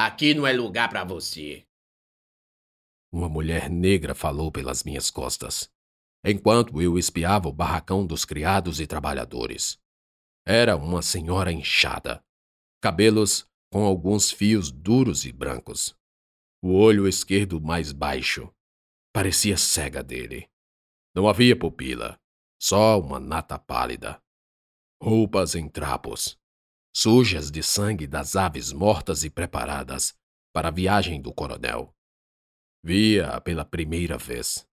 Aqui não é lugar para você. Uma mulher negra falou pelas minhas costas, enquanto eu espiava o barracão dos criados e trabalhadores. Era uma senhora inchada, cabelos com alguns fios duros e brancos. O olho esquerdo mais baixo. Parecia cega dele. Não havia pupila, só uma nata pálida. Roupas em trapos, sujas de sangue das aves mortas e preparadas para a viagem do coronel. Via-a pela primeira vez.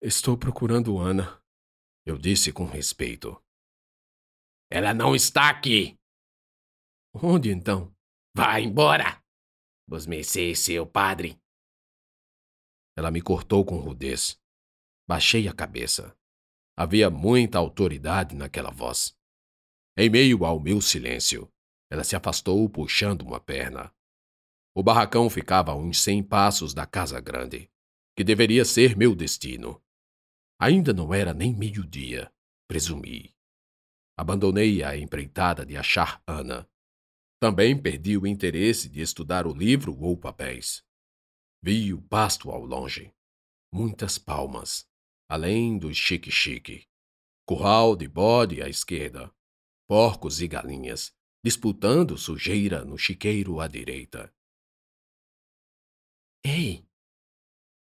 Estou procurando Ana, eu disse com respeito. Ela não está aqui. Onde então? Vá embora! Mercê, seu padre. Ela me cortou com rudez. Baixei a cabeça. Havia muita autoridade naquela voz. Em meio ao meu silêncio, ela se afastou puxando uma perna. O barracão ficava a uns cem passos da casa grande, que deveria ser meu destino. Ainda não era nem meio-dia, presumi. Abandonei a empreitada de achar Ana. Também perdi o interesse de estudar o livro ou papéis. Vi o pasto ao longe. Muitas palmas, além do chique-chique. Curral de bode à esquerda. Porcos e galinhas, disputando sujeira no chiqueiro à direita. Ei!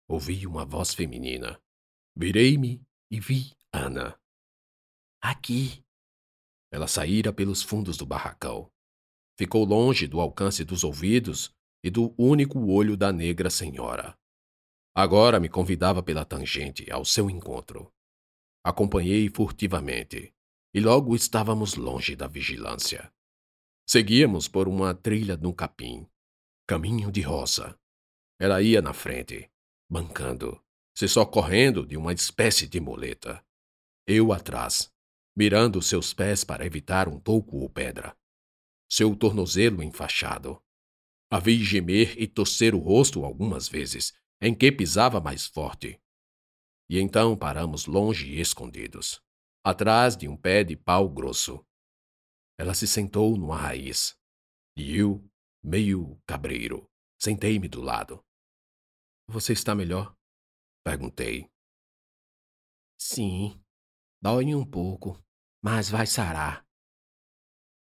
Ouvi uma voz feminina. Virei-me e vi Ana. Aqui. Ela saíra pelos fundos do barracão. Ficou longe do alcance dos ouvidos e do único olho da negra senhora. Agora me convidava pela tangente ao seu encontro. Acompanhei furtivamente, e logo estávamos longe da vigilância. Seguíamos por uma trilha no capim, caminho de roça. Ela ia na frente, bancando, se socorrendo de uma espécie de muleta. Eu atrás, mirando seus pés para evitar um toco ou pedra. Seu tornozelo enfaixado. A vi gemer e torcer o rosto algumas vezes, em que pisava mais forte. E então paramos longe e escondidos, atrás de um pé de pau grosso. Ela se sentou numa raiz, e eu, meio cabreiro, sentei-me do lado. Você está melhor? Perguntei. Sim, dói um pouco, mas vai sarar.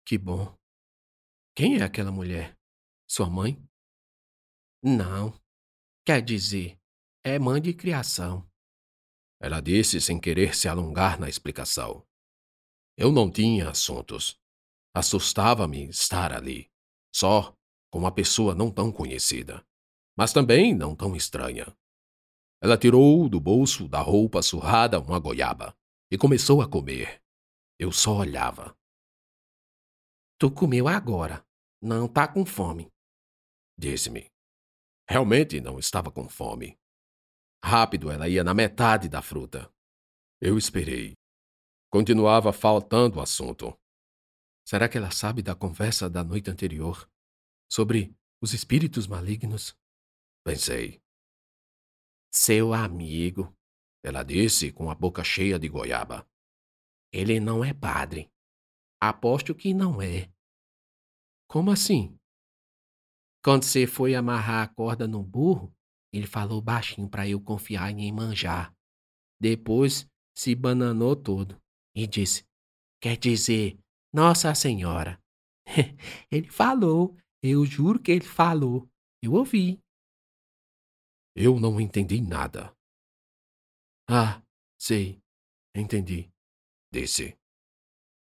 Que bom. Quem é aquela mulher? Sua mãe? Não. Quer dizer, é mãe de criação. Ela disse sem querer se alongar na explicação. Eu não tinha assuntos. Assustava-me estar ali, só com uma pessoa não tão conhecida mas também não tão estranha. Ela tirou do bolso da roupa surrada uma goiaba e começou a comer. Eu só olhava. Tu comeu agora. Não tá com fome. Disse-me. Realmente não estava com fome. Rápido ela ia na metade da fruta. Eu esperei. Continuava faltando assunto. Será que ela sabe da conversa da noite anterior? Sobre os espíritos malignos? Pensei. Seu amigo, ela disse com a boca cheia de goiaba. Ele não é padre. Aposto que não é. Como assim? Quando você foi amarrar a corda no burro, ele falou baixinho para eu confiar em manjar. Depois se bananou todo e disse: Quer dizer, Nossa Senhora. ele falou, eu juro que ele falou. Eu ouvi. Eu não entendi nada. Ah, sei, entendi, disse.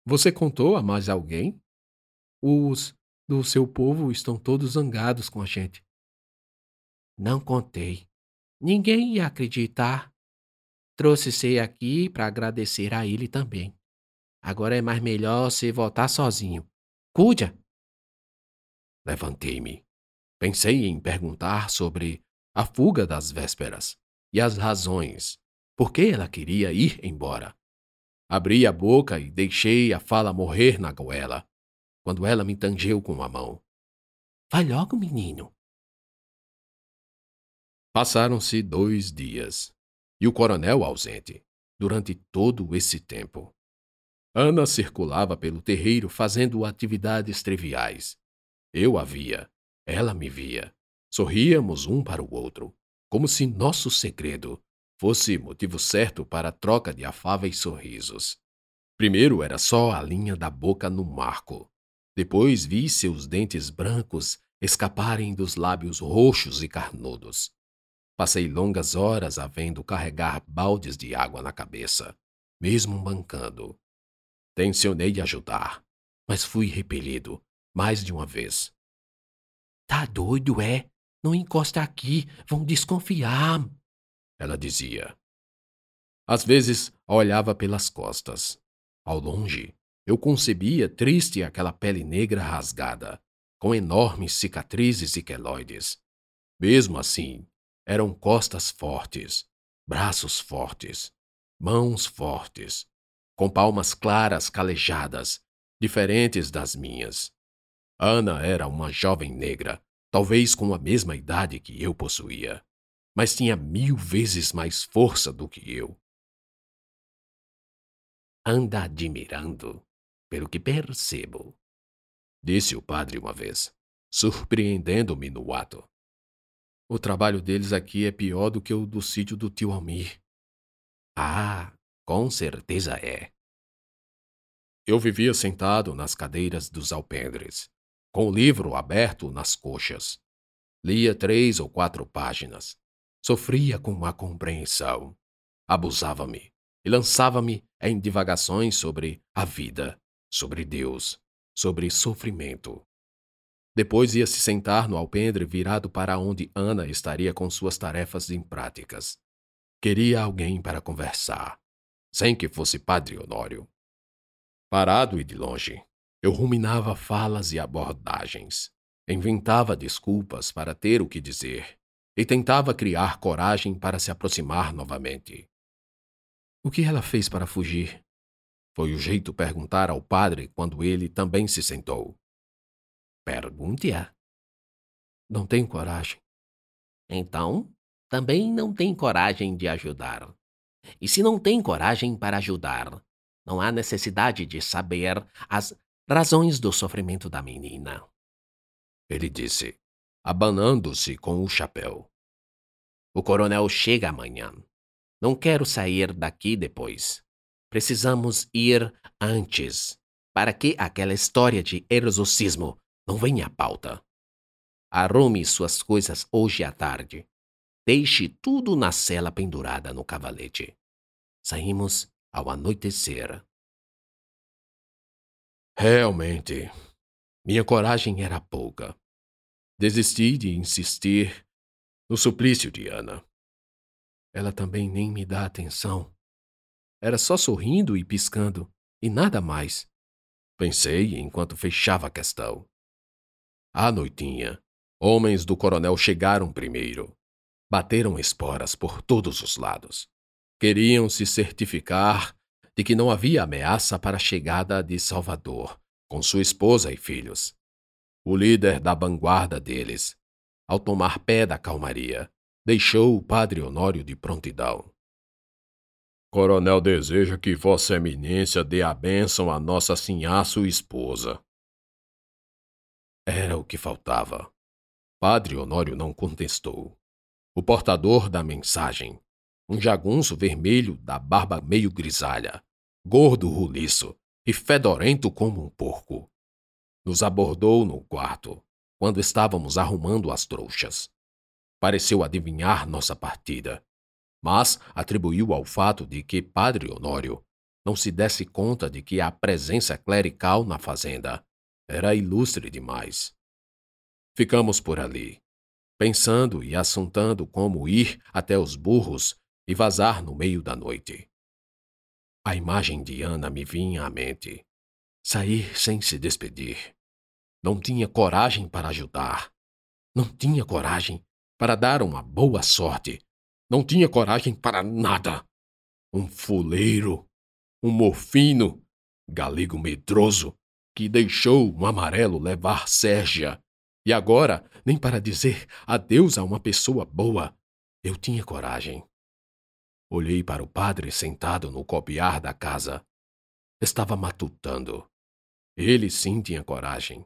Você contou a mais alguém? Os do seu povo estão todos zangados com a gente. Não contei. Ninguém ia acreditar. Trouxe você aqui para agradecer a ele também. Agora é mais melhor você voltar sozinho. Cuida! Levantei-me. Pensei em perguntar sobre a fuga das vésperas e as razões por que ela queria ir embora. Abri a boca e deixei a fala morrer na goela, quando ela me tangeu com a mão. Vai logo, menino. Passaram-se dois dias, e o coronel ausente, durante todo esse tempo. Ana circulava pelo terreiro fazendo atividades triviais. Eu a via, ela me via. Sorríamos um para o outro, como se nosso segredo fosse motivo certo para a troca de afáveis sorrisos. Primeiro era só a linha da boca no marco. Depois vi seus dentes brancos escaparem dos lábios roxos e carnudos. Passei longas horas a vendo carregar baldes de água na cabeça, mesmo bancando. Tencionei ajudar, mas fui repelido mais de uma vez. Tá doido, é? Não encosta aqui, vão desconfiar. Ela dizia. Às vezes olhava pelas costas. Ao longe, eu concebia triste aquela pele negra rasgada, com enormes cicatrizes e queloides. Mesmo assim, eram costas fortes, braços fortes, mãos fortes, com palmas claras calejadas, diferentes das minhas. Ana era uma jovem negra, talvez com a mesma idade que eu possuía, mas tinha mil vezes mais força do que eu. Anda admirando, pelo que percebo, disse o padre uma vez, surpreendendo-me no ato. O trabalho deles aqui é pior do que o do sítio do tio Almir. Ah, com certeza é. Eu vivia sentado nas cadeiras dos alpendres, com o livro aberto nas coxas. Lia três ou quatro páginas. Sofria com a compreensão. Abusava-me e lançava-me em divagações sobre a vida, sobre Deus, sobre sofrimento. Depois ia se sentar no alpendre virado para onde Ana estaria com suas tarefas impráticas. Queria alguém para conversar, sem que fosse Padre Honório. Parado e de longe, eu ruminava falas e abordagens, inventava desculpas para ter o que dizer e tentava criar coragem para se aproximar novamente. O que ela fez para fugir? Foi o jeito perguntar ao padre quando ele também se sentou. Pergunte-a. Não tenho coragem. Então, também não tem coragem de ajudar. E se não tem coragem para ajudar, não há necessidade de saber as razões do sofrimento da menina. Ele disse, abanando-se com o chapéu. O coronel chega amanhã. Não quero sair daqui depois. Precisamos ir antes, para que aquela história de exorcismo não venha à pauta. Arrume suas coisas hoje à tarde. Deixe tudo na cela pendurada no cavalete. Saímos ao anoitecer. Realmente, minha coragem era pouca. Desisti de insistir no suplício de Ana. Ela também nem me dá atenção. Era só sorrindo e piscando, e nada mais. Pensei enquanto fechava a questão. À noitinha, homens do coronel chegaram primeiro. Bateram esporas por todos os lados. Queriam se certificar de que não havia ameaça para a chegada de Salvador, com sua esposa e filhos. O líder da vanguarda deles, ao tomar pé da calmaria, deixou o padre Honório de prontidão. Coronel deseja que Vossa Eminência dê a bênção a Nossa Sinhá, sua esposa. Era o que faltava. Padre Honório não contestou. O portador da mensagem, um jagunço vermelho da barba meio grisalha, gordo roliço e fedorento como um porco, nos abordou no quarto, quando estávamos arrumando as trouxas. Pareceu adivinhar nossa partida, mas atribuiu ao fato de que Padre Honório não se desse conta de que a presença clerical na fazenda era ilustre demais. Ficamos por ali, pensando e assuntando como ir até os burros e vazar no meio da noite. A imagem de Ana me vinha à mente. Sair sem se despedir. Não tinha coragem para ajudar. Não tinha coragem para dar uma boa sorte. Não tinha coragem para nada. Um fuleiro, um morfino, galego medroso, que deixou um amarelo levar Sérgia. E agora, nem para dizer adeus a uma pessoa boa, eu tinha coragem. Olhei para o padre sentado no copiar da casa. Estava matutando. Ele sim tinha coragem.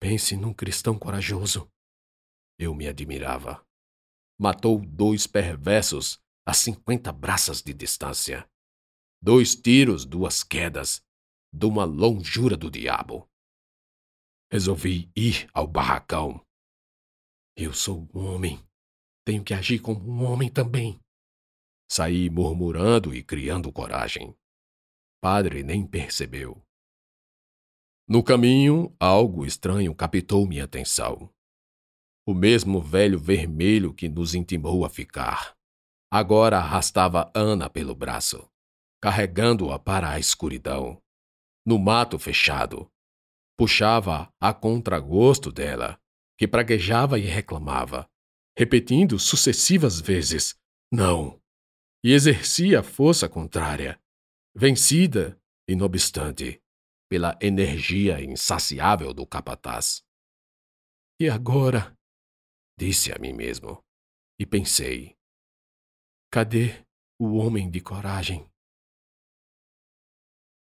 Pense num cristão corajoso. Eu me admirava. Matou dois perversos a cinquenta braças de distância. Dois tiros, duas quedas, de uma longura do diabo. Resolvi ir ao barracão. Eu sou um homem. Tenho que agir como um homem também. Saí murmurando e criando coragem. Padre nem percebeu. No caminho, algo estranho captou minha atenção. O mesmo velho vermelho que nos intimou a ficar. Agora arrastava Ana pelo braço, carregando-a para a escuridão. No mato fechado, puxava a contragosto dela, que praguejava e reclamava, repetindo sucessivas vezes: Não! E exercia a força contrária, vencida, e não obstante, pela energia insaciável do capataz. E agora? Disse a mim mesmo, e pensei: cadê o homem de coragem?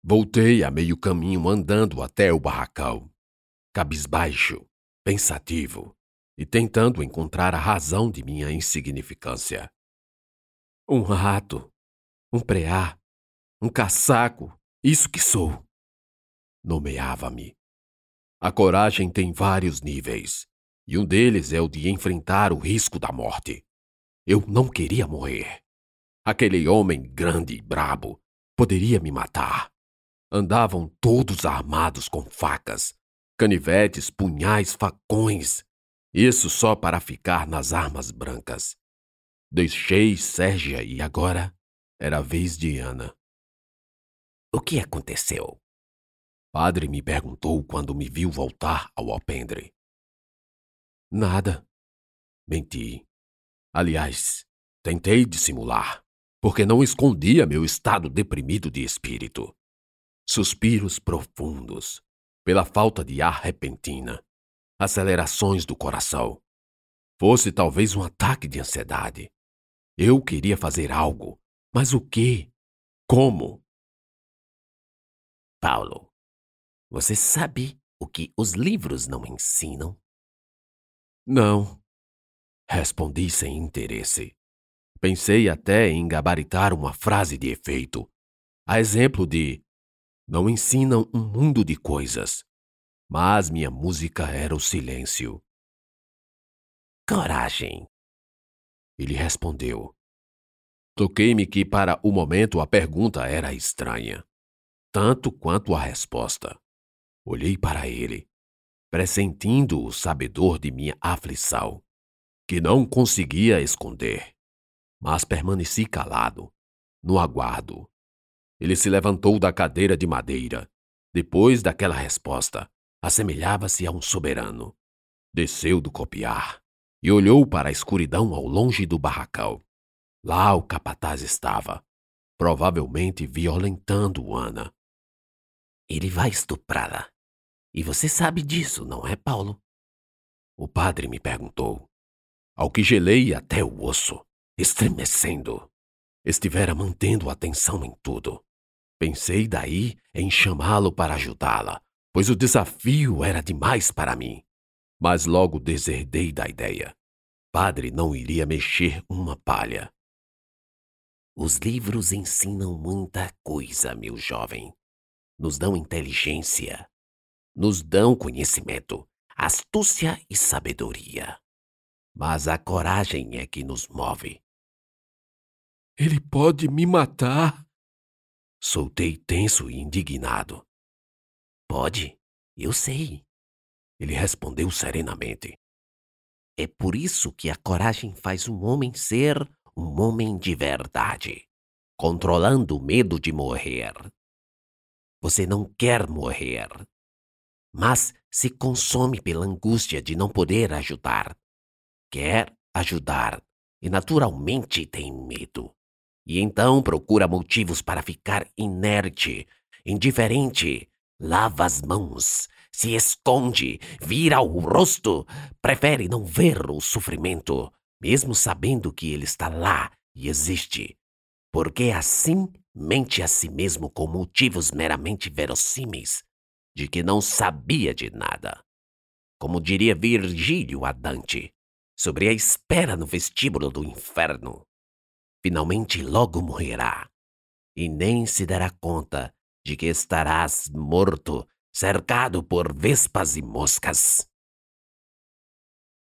Voltei a meio caminho andando até o barracão, cabisbaixo, pensativo e tentando encontrar a razão de minha insignificância. Um rato, um preá, um caçaco, isso que sou. Nomeava-me. A coragem tem vários níveis, e um deles é o de enfrentar o risco da morte. Eu não queria morrer. Aquele homem grande e brabo poderia me matar. Andavam todos armados com facas, canivetes, punhais, facões. Isso só para ficar nas armas brancas. Deixei Sérgia e agora era a vez de Ana. O que aconteceu? Padre me perguntou quando me viu voltar ao alpendre. Nada. Menti. Aliás, tentei dissimular, porque não escondia meu estado deprimido de espírito suspiros profundos, pela falta de ar repentina, acelerações do coração. Fosse talvez um ataque de ansiedade. Eu queria fazer algo, mas o que? Como? Paulo, você sabe o que os livros não ensinam? Não, respondi sem interesse. Pensei até em gabaritar uma frase de efeito, a exemplo de não ensinam um mundo de coisas, mas minha música era o silêncio. Coragem. Ele respondeu. Toquei-me que para o momento a pergunta era estranha, tanto quanto a resposta. Olhei para ele, pressentindo o sabedor de minha aflição, que não conseguia esconder, mas permaneci calado, no aguardo ele se levantou da cadeira de madeira. Depois daquela resposta, assemelhava-se a um soberano. Desceu do copiar e olhou para a escuridão ao longe do barracão. Lá o capataz estava, provavelmente violentando Ana. Ele vai estuprá-la. E você sabe disso, não é, Paulo? O padre me perguntou, ao que gelei até o osso, estremecendo. Estivera mantendo atenção em tudo. Pensei daí em chamá-lo para ajudá-la, pois o desafio era demais para mim. Mas logo deserdei da ideia. Padre não iria mexer uma palha. Os livros ensinam muita coisa, meu jovem. Nos dão inteligência, nos dão conhecimento, astúcia e sabedoria. Mas a coragem é que nos move. Ele pode me matar, Soltei tenso e indignado. Pode, eu sei. Ele respondeu serenamente. É por isso que a coragem faz um homem ser um homem de verdade, controlando o medo de morrer. Você não quer morrer, mas se consome pela angústia de não poder ajudar. Quer ajudar e naturalmente tem medo. E então procura motivos para ficar inerte, indiferente. Lava as mãos, se esconde, vira o rosto, prefere não ver o sofrimento, mesmo sabendo que ele está lá e existe. Porque assim mente a si mesmo com motivos meramente verossímeis, de que não sabia de nada. como diria Virgílio a Dante, sobre a espera no vestíbulo do inferno. Finalmente logo morrerá, e nem se dará conta de que estarás morto, cercado por vespas e moscas.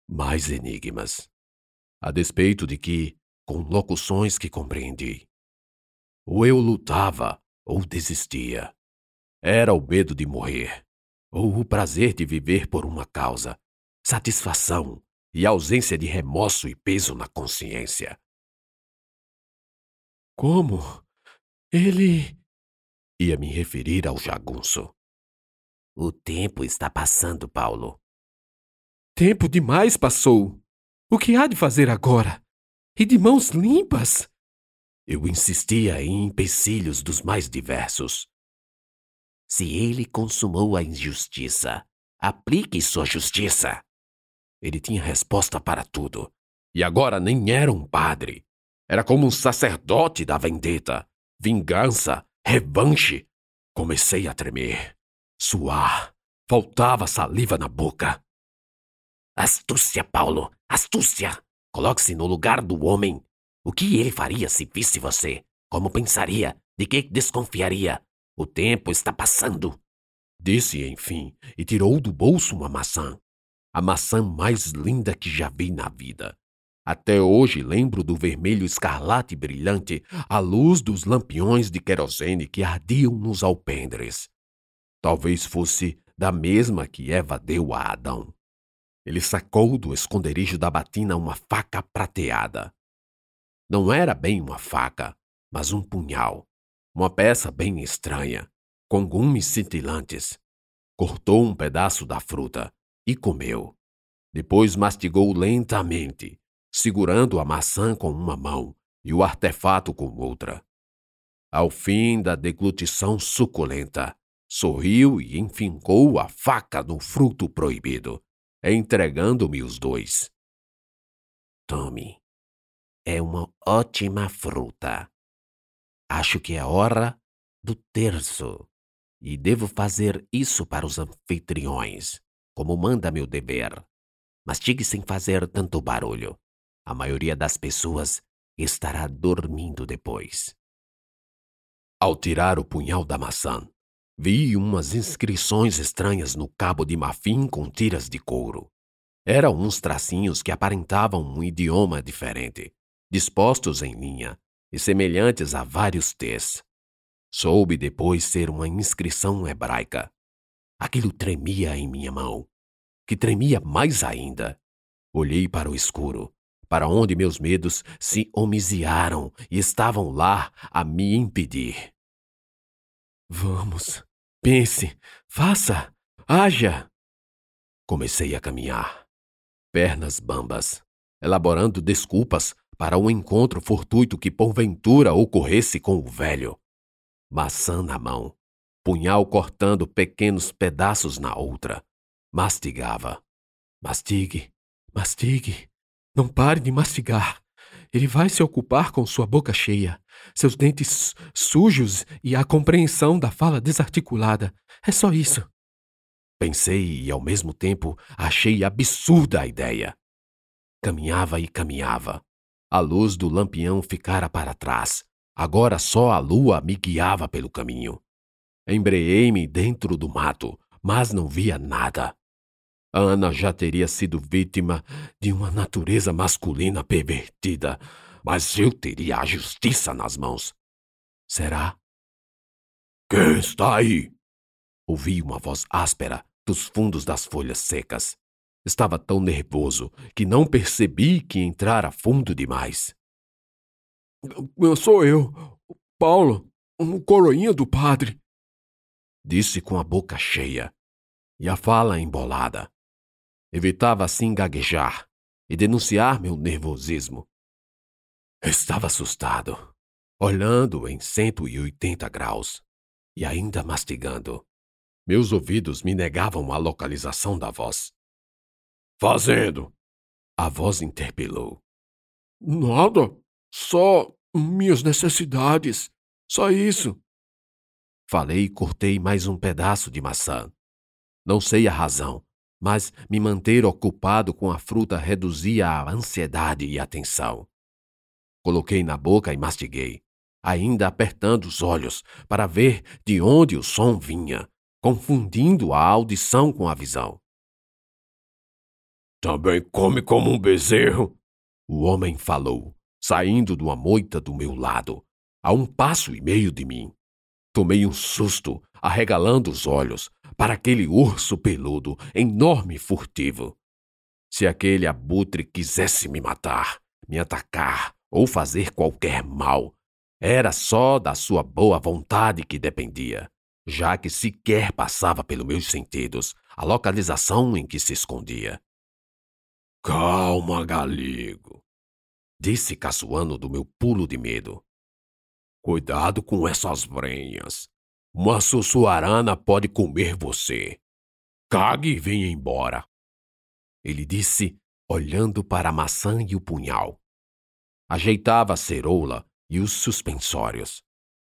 Mais enigmas, a despeito de que, com locuções que compreendi, ou eu lutava ou desistia. Era o medo de morrer, ou o prazer de viver por uma causa, satisfação e ausência de remorso e peso na consciência. Como? Ele. Ia me referir ao jagunço. O tempo está passando, Paulo. Tempo demais passou. O que há de fazer agora? E de mãos limpas? Eu insistia em empecilhos dos mais diversos. Se ele consumou a injustiça, aplique sua justiça. Ele tinha resposta para tudo. E agora nem era um padre. Era como um sacerdote da vendetta, vingança, revanche. Comecei a tremer, suar, faltava saliva na boca. Astúcia, Paulo, astúcia! Coloque-se no lugar do homem. O que ele faria se visse você? Como pensaria? De que desconfiaria? O tempo está passando. Disse, enfim, e tirou do bolso uma maçã. A maçã mais linda que já vi na vida. Até hoje lembro do vermelho escarlate brilhante à luz dos lampiões de querosene que ardiam nos alpendres. Talvez fosse da mesma que Eva deu a Adão. Ele sacou do esconderijo da batina uma faca prateada. Não era bem uma faca, mas um punhal, uma peça bem estranha, com gumes cintilantes. Cortou um pedaço da fruta e comeu. Depois mastigou lentamente, segurando a maçã com uma mão e o artefato com outra. Ao fim da deglutição suculenta, sorriu e enfincou a faca no fruto proibido entregando-me os dois. Tome. É uma ótima fruta. Acho que é hora do terço. E devo fazer isso para os anfitriões, como manda meu dever. Mastigue sem fazer tanto barulho. A maioria das pessoas estará dormindo depois. Ao tirar o punhal da maçã, Vi umas inscrições estranhas no cabo de marfim com tiras de couro. Eram uns tracinhos que aparentavam um idioma diferente, dispostos em linha e semelhantes a vários T's. Soube depois ser uma inscrição hebraica. Aquilo tremia em minha mão, que tremia mais ainda. Olhei para o escuro, para onde meus medos se homiziaram e estavam lá a me impedir. Vamos, pense, faça, haja. Comecei a caminhar, pernas bambas, elaborando desculpas para um encontro fortuito que porventura ocorresse com o velho. Maçã na mão, punhal cortando pequenos pedaços na outra. Mastigava. Mastigue, mastigue. Não pare de mastigar. Ele vai se ocupar com sua boca cheia, seus dentes sujos e a compreensão da fala desarticulada. É só isso. Pensei e, ao mesmo tempo, achei absurda a ideia. Caminhava e caminhava. A luz do lampião ficara para trás. Agora só a lua me guiava pelo caminho. Embreei-me dentro do mato, mas não via nada. Ana já teria sido vítima de uma natureza masculina pervertida, mas eu teria a justiça nas mãos. Será? Quem está aí? Ouvi uma voz áspera dos fundos das folhas secas. Estava tão nervoso que não percebi que entrara fundo demais. Sou eu, Paulo, um coroinha do padre. Disse com a boca cheia e a fala embolada. Evitava assim gaguejar e denunciar meu nervosismo. Estava assustado, olhando em 180 graus e ainda mastigando. Meus ouvidos me negavam a localização da voz. Fazendo! A voz interpelou. Nada, só minhas necessidades, só isso. Falei e cortei mais um pedaço de maçã. Não sei a razão, mas me manter ocupado com a fruta reduzia a ansiedade e a tensão. Coloquei na boca e mastiguei, ainda apertando os olhos para ver de onde o som vinha, confundindo a audição com a visão. Também come como um bezerro, o homem falou, saindo de uma moita do meu lado, a um passo e meio de mim. Tomei um susto, arregalando os olhos, para aquele urso peludo, enorme e furtivo. Se aquele abutre quisesse me matar, me atacar ou fazer qualquer mal, era só da sua boa vontade que dependia, já que sequer passava pelos meus sentidos a localização em que se escondia. Calma, Galego, disse caçoando do meu pulo de medo. Cuidado com essas brenhas. Uma sussuarana pode comer você. Cague e venha embora. Ele disse, olhando para a maçã e o punhal. Ajeitava a ceroula e os suspensórios.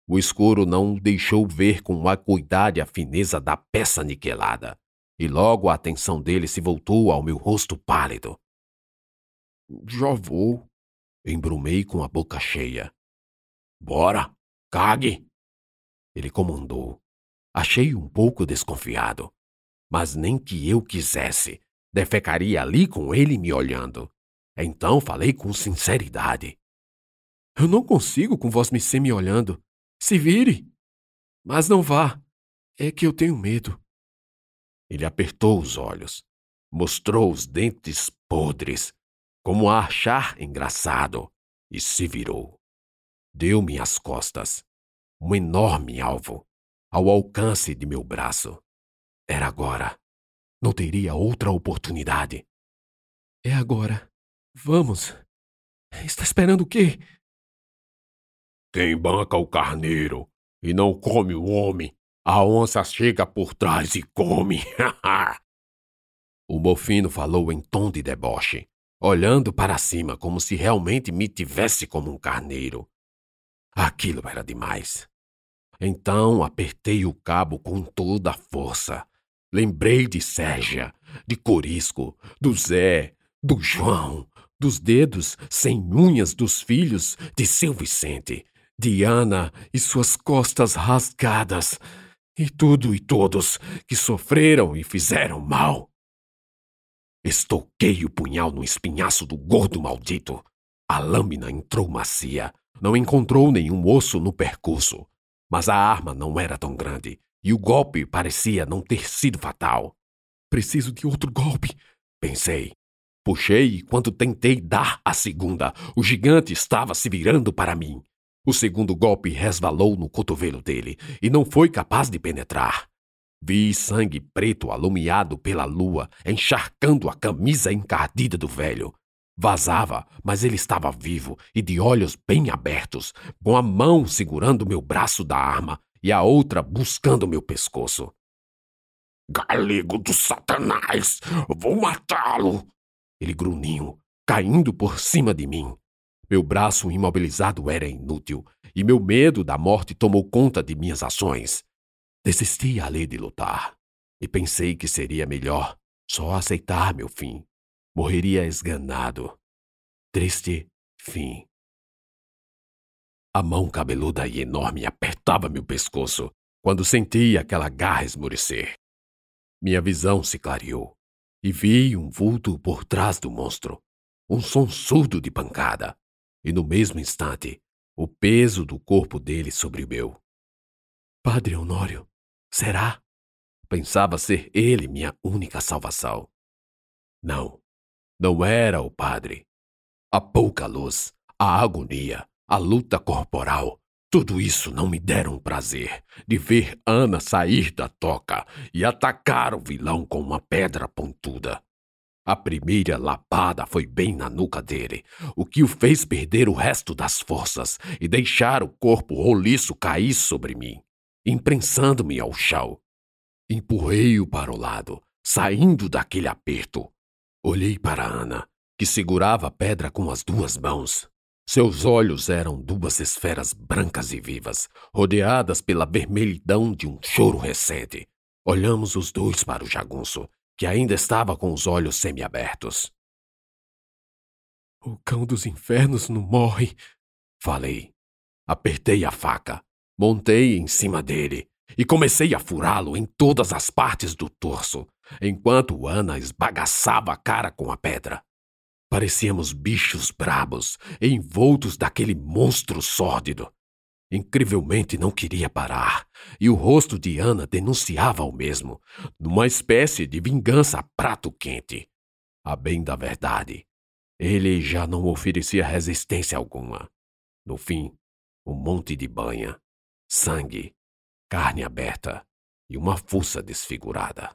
O escuro não o deixou ver com acuidade a fineza da peça niquelada, e logo a atenção dele se voltou ao meu rosto pálido. Já vou, embrumei com a boca cheia. Bora, cague! Ele comandou. Achei um pouco desconfiado, mas nem que eu quisesse, defecaria ali com ele me olhando. Então falei com sinceridade. Eu não consigo com vós me me olhando. Se vire! Mas não vá. É que eu tenho medo. Ele apertou os olhos, mostrou os dentes podres, como a achar engraçado, e se virou. Deu-me as costas um enorme alvo, ao alcance de meu braço. Era agora. Não teria outra oportunidade. É agora. Vamos. Está esperando o quê? Quem banca o carneiro e não come o homem, a onça chega por trás e come. o mofino falou em tom de deboche, olhando para cima como se realmente me tivesse como um carneiro. Aquilo era demais. Então apertei o cabo com toda a força. Lembrei de Sérgia, de Corisco, do Zé, do João, dos dedos sem unhas dos filhos de seu Vicente, de Ana e suas costas rasgadas, e tudo e todos que sofreram e fizeram mal. Estoquei o punhal no espinhaço do gordo maldito. A lâmina entrou macia, não encontrou nenhum osso no percurso. Mas a arma não era tão grande e o golpe parecia não ter sido fatal. Preciso de outro golpe, pensei. Puxei e quando tentei dar a segunda, o gigante estava se virando para mim. O segundo golpe resvalou no cotovelo dele e não foi capaz de penetrar. Vi sangue preto alumiado pela lua encharcando a camisa encardida do velho. Vazava, mas ele estava vivo e de olhos bem abertos, com a mão segurando meu braço da arma e a outra buscando meu pescoço. Galego do Satanás! Vou matá-lo! Ele grunhiu, caindo por cima de mim. Meu braço imobilizado era inútil e meu medo da morte tomou conta de minhas ações. Desisti ali de lutar e pensei que seria melhor só aceitar meu fim morreria esganado. Triste fim. A mão cabeluda e enorme apertava meu pescoço quando senti aquela garra esmorecer. Minha visão se clareou e vi um vulto por trás do monstro, um som surdo de pancada, e no mesmo instante, o peso do corpo dele sobre o meu. Padre Honório, será? Pensava ser ele minha única salvação. Não, não era o padre. A pouca luz, a agonia, a luta corporal, tudo isso não me deram prazer de ver Ana sair da toca e atacar o vilão com uma pedra pontuda. A primeira lapada foi bem na nuca dele, o que o fez perder o resto das forças e deixar o corpo roliço cair sobre mim, imprensando-me ao chão. Empurrei-o para o lado, saindo daquele aperto, Olhei para Ana, que segurava a pedra com as duas mãos. Seus olhos eram duas esferas brancas e vivas, rodeadas pela vermelhidão de um choro recente. Olhamos os dois para o jagunço, que ainda estava com os olhos semiabertos. O cão dos infernos não morre, falei. Apertei a faca, montei em cima dele e comecei a furá-lo em todas as partes do torso, enquanto Ana esbagaçava a cara com a pedra. Parecíamos bichos brabos, envoltos daquele monstro sórdido. Incrivelmente não queria parar, e o rosto de Ana denunciava o mesmo, numa espécie de vingança a prato quente. A bem da verdade, ele já não oferecia resistência alguma. No fim, um monte de banha, sangue, carne aberta e uma fuça desfigurada.